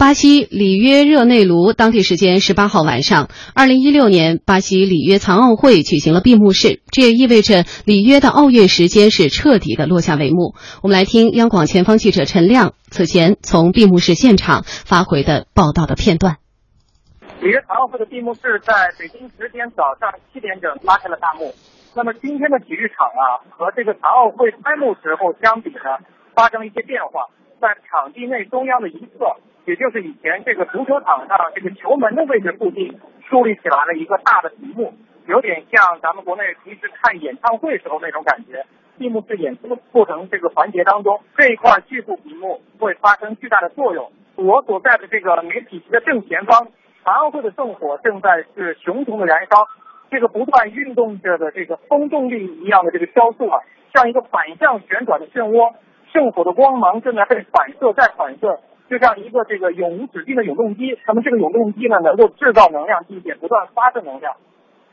巴西里约热内卢当地时间十八号晚上，二零一六年巴西里约残奥会举行了闭幕式，这也意味着里约的奥运时间是彻底的落下帷幕。我们来听央广前方记者陈亮此前从闭幕式现场发回的报道的片段。里约残奥会的闭幕式在北京时间早上七点整拉开了大幕。那么今天的体育场啊，和这个残奥会开幕时候相比呢，发生了一些变化。在场地内中央的一侧，也就是以前这个足球场上这个球门的位置附近，树立起来了一个大的屏幕，有点像咱们国内平时看演唱会时候那种感觉。闭幕式演出过程这个环节当中，这一块巨幅屏幕会发生巨大的作用。我所在的这个媒体席的正前方，残奥会的圣火正在是熊熊的燃烧，这个不断运动着的这个风动力一样的这个雕塑啊，像一个反向旋转的漩涡。圣火的光芒正在被反射再反射，就像一个这个永无止境的永动机。那么这个永动机呢，能够制造能量，并且不断发射能量。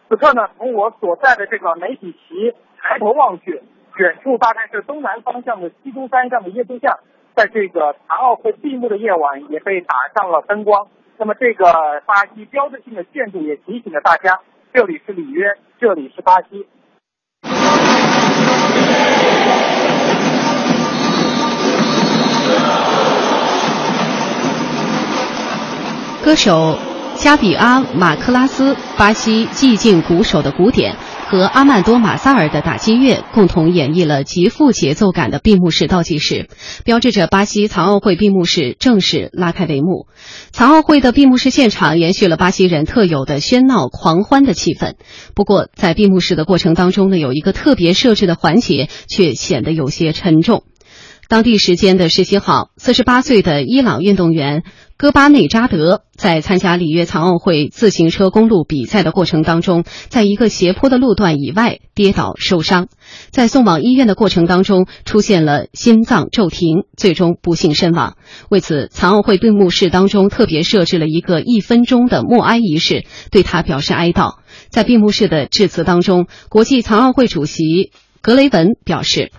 此刻呢，从我所在的这个媒体席抬头望去，远处大概是东南方向的基督山上的耶稣像，在这个残奥会闭幕的夜晚也被打上了灯光。那么这个巴西标志性的建筑也提醒了大家，这里是里约，这里是巴西。歌手加比阿马克拉斯、巴西寂静鼓手的鼓点和阿曼多马萨尔的打击乐共同演绎了极富节奏感的闭幕式倒计时，标志着巴西残奥会闭幕式正式拉开帷幕。残奥会的闭幕式现场延续了巴西人特有的喧闹狂欢的气氛。不过，在闭幕式的过程当中呢，有一个特别设置的环节却显得有些沉重。当地时间的十七号，四十八岁的伊朗运动员戈巴内扎德在参加里约残奥会自行车公路比赛的过程当中，在一个斜坡的路段以外跌倒受伤，在送往医院的过程当中出现了心脏骤停，最终不幸身亡。为此，残奥会闭幕式当中特别设置了一个一分钟的默哀仪式，对他表示哀悼。在闭幕式的致辞当中，国际残奥会主席格雷文表示。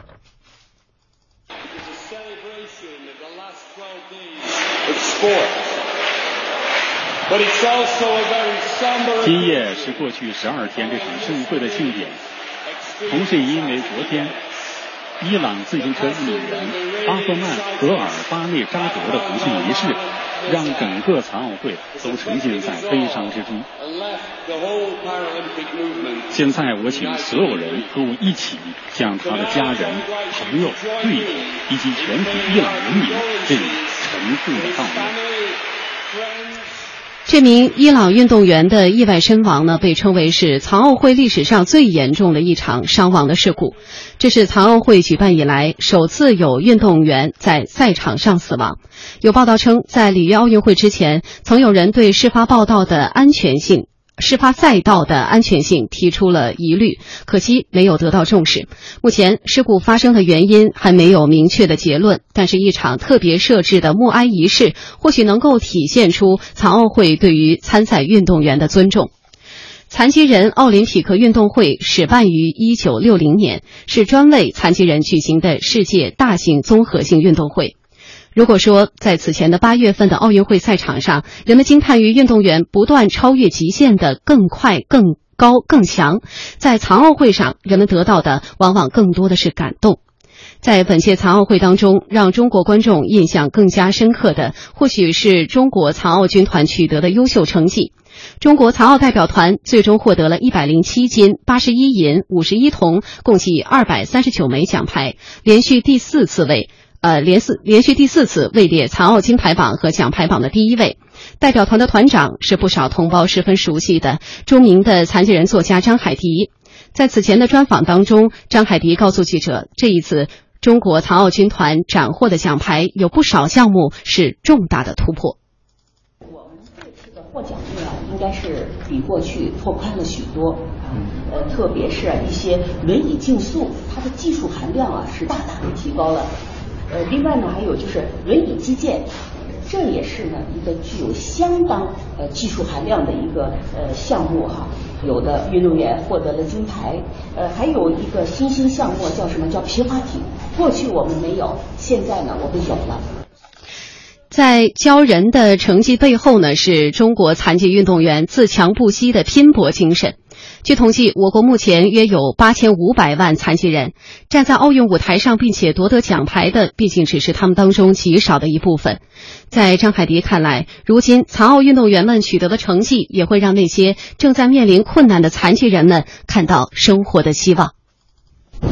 今夜是过去十二天这场盛会的庆典，同时因为昨天伊朗自行车运动员阿赫曼·格尔巴内扎德的不幸离世，让整个残奥会都沉浸在悲伤之中。现在我请所有人和我一起向他的家人、朋友、队友以及全体伊朗人民致以。沉痛的悼念。这名伊朗运动员的意外身亡呢，被称为是残奥会历史上最严重的一场伤亡的事故。这是残奥会举办以来首次有运动员在赛场上死亡。有报道称，在里约奥运会之前，曾有人对事发报道的安全性。事发赛道的安全性提出了疑虑，可惜没有得到重视。目前事故发生的原因还没有明确的结论，但是一场特别设置的默哀仪式或许能够体现出残奥会对于参赛运动员的尊重。残疾人奥林匹克运动会始办于一九六零年，是专为残疾人举行的世界大型综合性运动会。如果说在此前的八月份的奥运会赛场上，人们惊叹于运动员不断超越极限的更快、更高、更强，在残奥会上，人们得到的往往更多的是感动。在本届残奥会当中，让中国观众印象更加深刻的，或许是中国残奥军团取得的优秀成绩。中国残奥代表团最终获得了一百零七金、八十一银、五十一铜，共计二百三十九枚奖牌，连续第四次为。呃，连四连续第四次位列残奥金牌榜和奖牌榜的第一位。代表团的团长是不少同胞十分熟悉的著名的残疾人作家张海迪。在此前的专访当中，张海迪告诉记者，这一次中国残奥军团斩获的奖牌有不少项目是重大的突破。我们这次的获奖率啊，应该是比过去拓宽了许多。呃，特别是一些轮椅竞速，它的技术含量啊是大大的提高了。呃，另外呢，还有就是轮椅击剑，这也是呢一个具有相当呃技术含量的一个呃项目哈。有的运动员获得了金牌，呃，还有一个新兴项目叫什么叫皮划艇？过去我们没有，现在呢我们有了。在骄人的成绩背后呢，是中国残疾运动员自强不息的拼搏精神。据统计，我国目前约有八千五百万残疾人，站在奥运舞台上并且夺得奖牌的，毕竟只是他们当中极少的一部分。在张海迪看来，如今残奥运动员们取得的成绩，也会让那些正在面临困难的残疾人们看到生活的希望。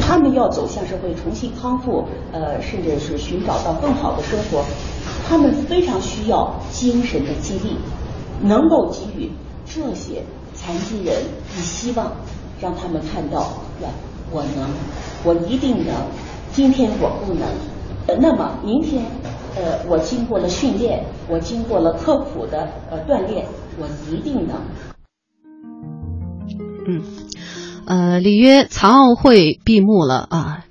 他们要走向社会，重新康复，呃，甚至是寻找到更好的生活，他们非常需要精神的激励，能够给予这些。残疾人你希望让他们看到，呀，我能，我一定能。今天我不能，呃，那么明天，呃，我经过了训练，我经过了刻苦的呃锻炼，我一定能。嗯，呃，里约残奥会闭幕了啊。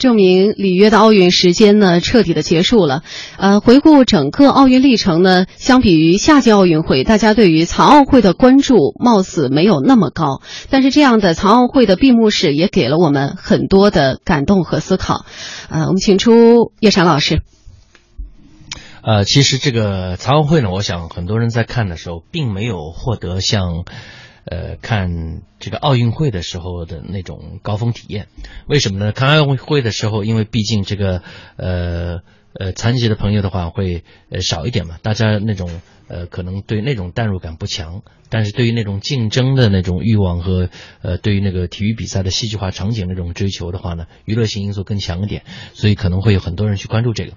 证明里约的奥运时间呢彻底的结束了，呃，回顾整个奥运历程呢，相比于夏季奥运会，大家对于残奥会的关注貌似没有那么高。但是这样的残奥会的闭幕式也给了我们很多的感动和思考。呃，我们请出叶闪老师。呃，其实这个残奥会呢，我想很多人在看的时候，并没有获得像。呃，看这个奥运会的时候的那种高峰体验，为什么呢？看奥运会的时候，因为毕竟这个呃呃残疾的朋友的话会呃少一点嘛，大家那种呃可能对那种代入感不强，但是对于那种竞争的那种欲望和呃对于那个体育比赛的戏剧化场景那种追求的话呢，娱乐性因素更强一点，所以可能会有很多人去关注这个。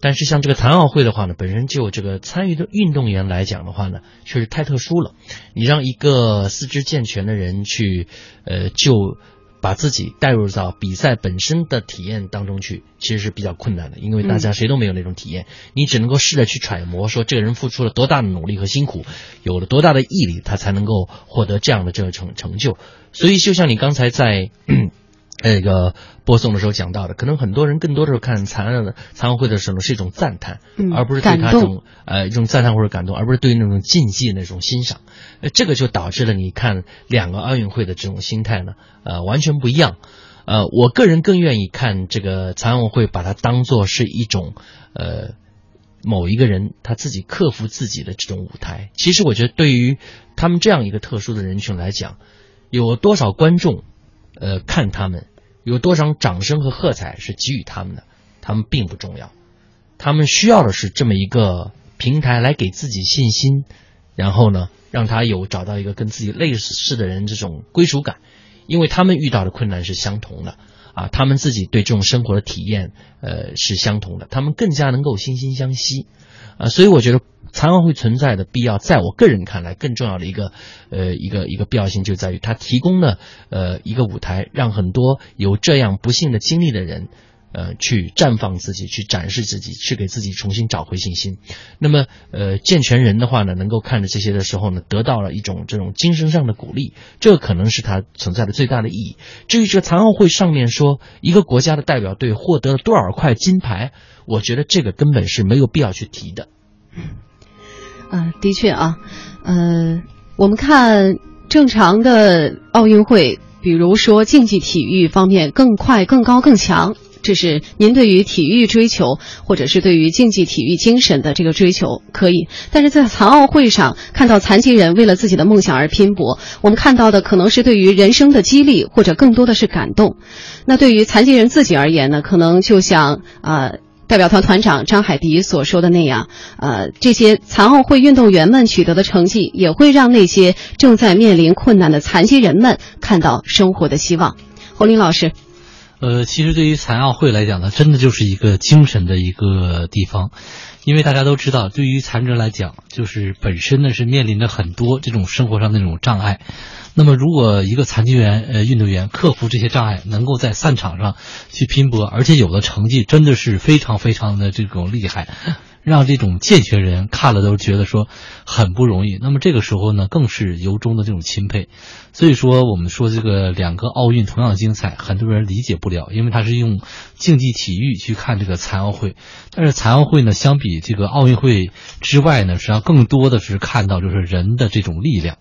但是像这个残奥会的话呢，本身就这个参与的运动员来讲的话呢，确实太特殊了。你让一个四肢健全的人去，呃，就把自己带入到比赛本身的体验当中去，其实是比较困难的，因为大家谁都没有那种体验。你只能够试着去揣摩，说这个人付出了多大的努力和辛苦，有了多大的毅力，他才能够获得这样的这个成成就。所以，就像你刚才在。那个播送的时候讲到的，可能很多人更多的时候看残奥的残奥会的时候是一种赞叹，而不是对他这种呃一种赞叹或者感动，而不是对那种竞技的那种欣赏。呃，这个就导致了你看两个奥运会的这种心态呢，呃，完全不一样。呃，我个人更愿意看这个残奥会，把它当做是一种呃某一个人他自己克服自己的这种舞台。其实我觉得对于他们这样一个特殊的人群来讲，有多少观众？呃，看他们有多少掌声和喝彩是给予他们的，他们并不重要，他们需要的是这么一个平台来给自己信心，然后呢，让他有找到一个跟自己类似的人这种归属感，因为他们遇到的困难是相同的啊，他们自己对这种生活的体验呃是相同的，他们更加能够惺惺相惜啊，所以我觉得。残奥会存在的必要，在我个人看来，更重要的一个，呃，一个一个必要性就在于它提供了呃一个舞台，让很多有这样不幸的经历的人，呃，去绽放自己，去展示自己，去给自己重新找回信心。那么，呃，健全人的话呢，能够看着这些的时候呢，得到了一种这种精神上的鼓励，这可能是它存在的最大的意义。至于这个残奥会上面说一个国家的代表队获得了多少块金牌，我觉得这个根本是没有必要去提的。啊，的确啊，呃，我们看正常的奥运会，比如说竞技体育方面更快、更高、更强，这是您对于体育追求，或者是对于竞技体育精神的这个追求可以。但是在残奥会上看到残疾人为了自己的梦想而拼搏，我们看到的可能是对于人生的激励，或者更多的是感动。那对于残疾人自己而言呢，可能就像啊。代表团团长张海迪所说的那样，呃，这些残奥会运动员们取得的成绩，也会让那些正在面临困难的残疾人们看到生活的希望。侯林老师，呃，其实对于残奥会来讲呢，真的就是一个精神的一个地方，因为大家都知道，对于残疾人来讲，就是本身呢是面临着很多这种生活上的那种障碍。那么，如果一个残疾人呃运动员克服这些障碍，能够在赛场上去拼搏，而且有的成绩真的是非常非常的这种厉害，让这种健全人看了都觉得说很不容易。那么这个时候呢，更是由衷的这种钦佩。所以说，我们说这个两个奥运同样精彩，很多人理解不了，因为他是用竞技体育去看这个残奥会。但是残奥会呢，相比这个奥运会之外呢，实际上更多的是看到就是人的这种力量。